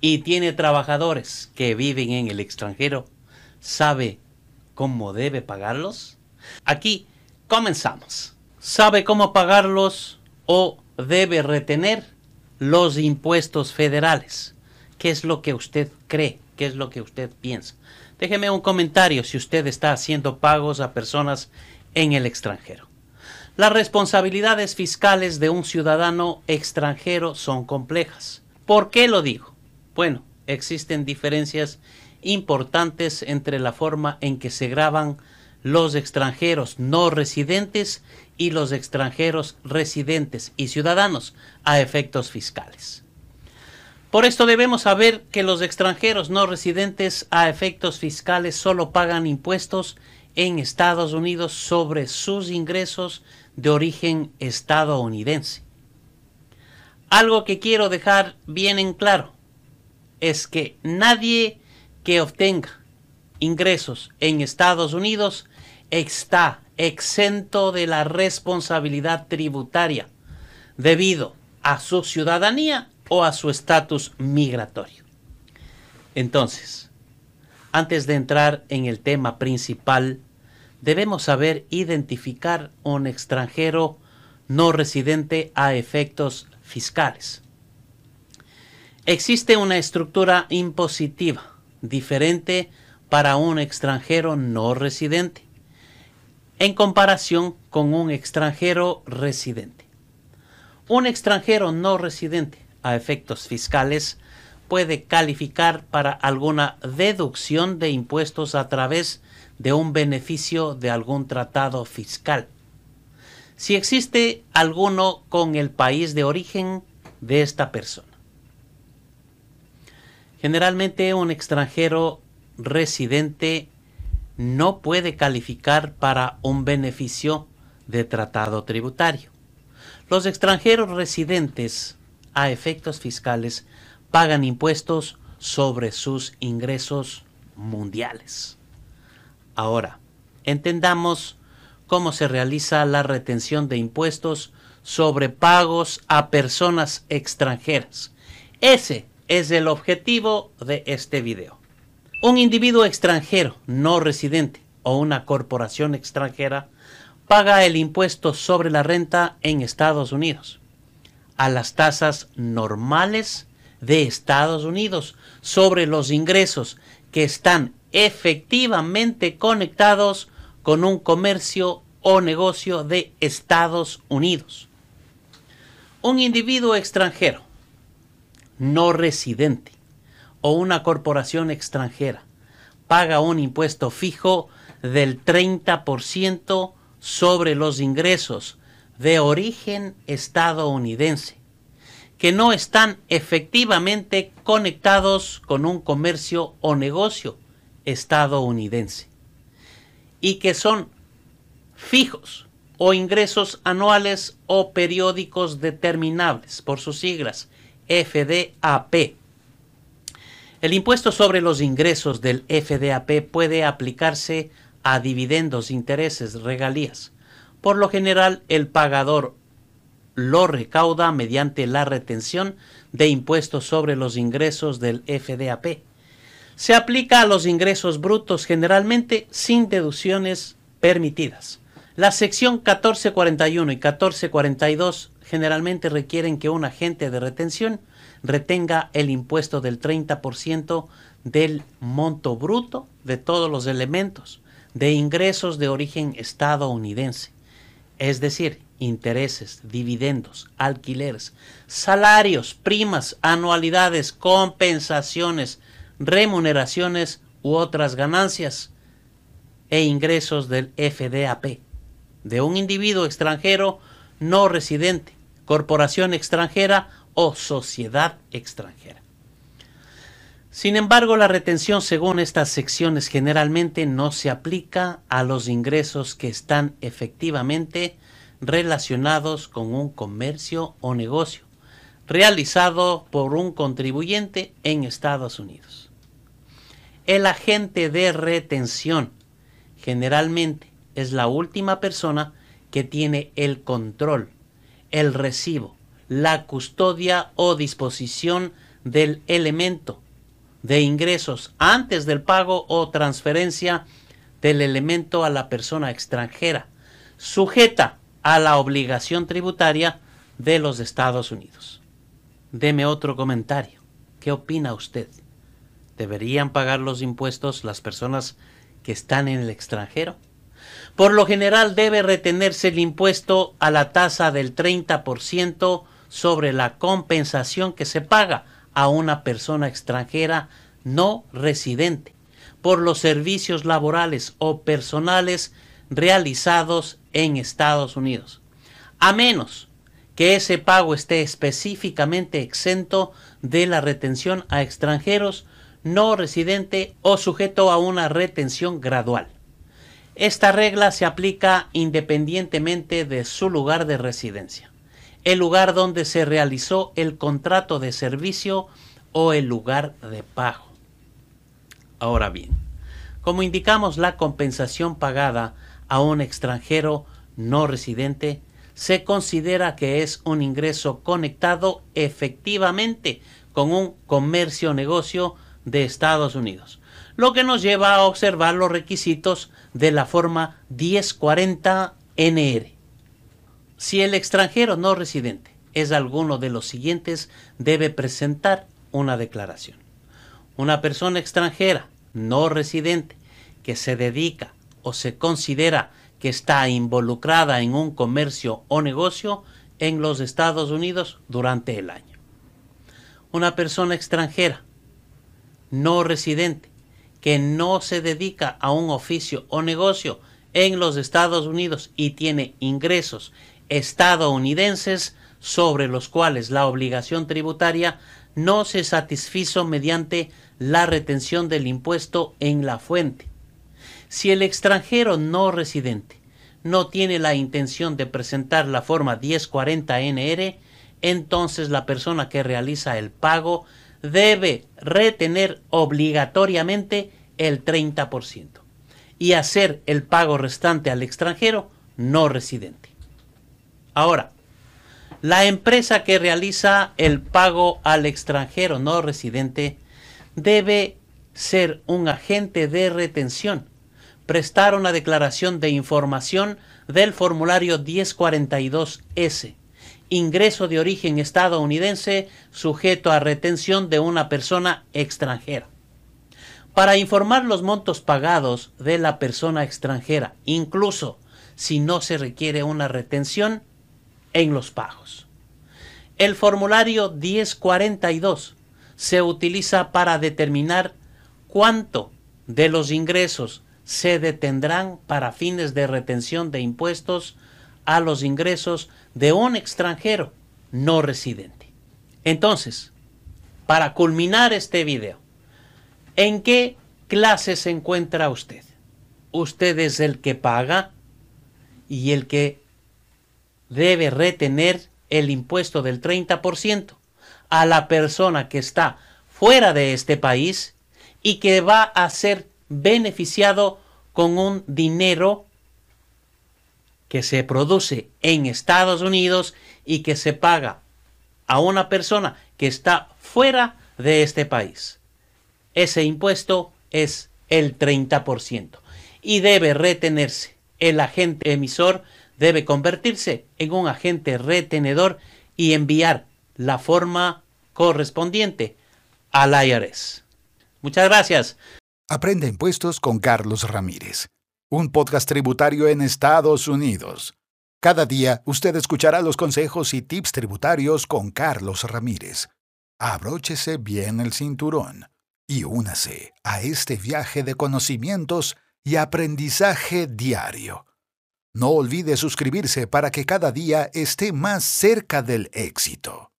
y tiene trabajadores que viven en el extranjero. ¿Sabe cómo debe pagarlos? Aquí comenzamos. ¿Sabe cómo pagarlos o debe retener los impuestos federales? ¿Qué es lo que usted cree? ¿Qué es lo que usted piensa? Déjeme un comentario si usted está haciendo pagos a personas en el extranjero. Las responsabilidades fiscales de un ciudadano extranjero son complejas. ¿Por qué lo digo? Bueno, existen diferencias importantes entre la forma en que se graban los extranjeros no residentes y los extranjeros residentes y ciudadanos a efectos fiscales. Por esto debemos saber que los extranjeros no residentes a efectos fiscales solo pagan impuestos en Estados Unidos sobre sus ingresos de origen estadounidense. Algo que quiero dejar bien en claro es que nadie que obtenga ingresos en Estados Unidos está exento de la responsabilidad tributaria debido a su ciudadanía o a su estatus migratorio. Entonces, antes de entrar en el tema principal, debemos saber identificar un extranjero no residente a efectos fiscales. Existe una estructura impositiva diferente para un extranjero no residente en comparación con un extranjero residente. Un extranjero no residente a efectos fiscales puede calificar para alguna deducción de impuestos a través de un beneficio de algún tratado fiscal. Si existe alguno con el país de origen de esta persona. Generalmente un extranjero residente no puede calificar para un beneficio de tratado tributario. Los extranjeros residentes a efectos fiscales pagan impuestos sobre sus ingresos mundiales. Ahora, entendamos cómo se realiza la retención de impuestos sobre pagos a personas extranjeras. Ese es el objetivo de este video. Un individuo extranjero no residente o una corporación extranjera paga el impuesto sobre la renta en Estados Unidos a las tasas normales de Estados Unidos sobre los ingresos que están efectivamente conectados con un comercio o negocio de Estados Unidos. Un individuo extranjero, no residente, o una corporación extranjera paga un impuesto fijo del 30% sobre los ingresos de origen estadounidense que no están efectivamente conectados con un comercio o negocio estadounidense y que son fijos o ingresos anuales o periódicos determinables por sus siglas FDAP. El impuesto sobre los ingresos del FDAP puede aplicarse a dividendos, intereses, regalías. Por lo general, el pagador lo recauda mediante la retención de impuestos sobre los ingresos del FDAP. Se aplica a los ingresos brutos generalmente sin deducciones permitidas. La sección 1441 y 1442 generalmente requieren que un agente de retención retenga el impuesto del 30% del monto bruto de todos los elementos de ingresos de origen estadounidense, es decir, intereses, dividendos, alquileres, salarios, primas, anualidades, compensaciones, remuneraciones u otras ganancias e ingresos del FDAP de un individuo extranjero no residente, corporación extranjera o sociedad extranjera. Sin embargo, la retención según estas secciones generalmente no se aplica a los ingresos que están efectivamente relacionados con un comercio o negocio realizado por un contribuyente en Estados Unidos. El agente de retención generalmente es la última persona que tiene el control, el recibo, la custodia o disposición del elemento de ingresos antes del pago o transferencia del elemento a la persona extranjera, sujeta a la obligación tributaria de los Estados Unidos. Deme otro comentario. ¿Qué opina usted? ¿Deberían pagar los impuestos las personas que están en el extranjero? Por lo general debe retenerse el impuesto a la tasa del 30% sobre la compensación que se paga a una persona extranjera no residente por los servicios laborales o personales realizados en Estados Unidos, a menos que ese pago esté específicamente exento de la retención a extranjeros no residente o sujeto a una retención gradual. Esta regla se aplica independientemente de su lugar de residencia, el lugar donde se realizó el contrato de servicio o el lugar de pago. Ahora bien, como indicamos la compensación pagada a un extranjero no residente se considera que es un ingreso conectado efectivamente con un comercio o negocio de Estados Unidos, lo que nos lleva a observar los requisitos de la forma 1040 NR. Si el extranjero no residente es alguno de los siguientes, debe presentar una declaración. Una persona extranjera no residente que se dedica o se considera que está involucrada en un comercio o negocio en los Estados Unidos durante el año. Una persona extranjera, no residente, que no se dedica a un oficio o negocio en los Estados Unidos y tiene ingresos estadounidenses sobre los cuales la obligación tributaria no se satisfizo mediante la retención del impuesto en la fuente si el extranjero no residente no tiene la intención de presentar la forma 1040NR, entonces la persona que realiza el pago debe retener obligatoriamente el 30% y hacer el pago restante al extranjero no residente. Ahora, la empresa que realiza el pago al extranjero no residente debe ser un agente de retención prestar una declaración de información del formulario 1042S, ingreso de origen estadounidense sujeto a retención de una persona extranjera. Para informar los montos pagados de la persona extranjera, incluso si no se requiere una retención en los pagos. El formulario 1042 se utiliza para determinar cuánto de los ingresos se detendrán para fines de retención de impuestos a los ingresos de un extranjero no residente. Entonces, para culminar este video, ¿en qué clase se encuentra usted? Usted es el que paga y el que debe retener el impuesto del 30% a la persona que está fuera de este país y que va a ser beneficiado con un dinero que se produce en Estados Unidos y que se paga a una persona que está fuera de este país. Ese impuesto es el 30% y debe retenerse. El agente emisor debe convertirse en un agente retenedor y enviar la forma correspondiente al IRS. Muchas gracias. Aprende impuestos con Carlos Ramírez, un podcast tributario en Estados Unidos. Cada día usted escuchará los consejos y tips tributarios con Carlos Ramírez. Abróchese bien el cinturón y únase a este viaje de conocimientos y aprendizaje diario. No olvide suscribirse para que cada día esté más cerca del éxito.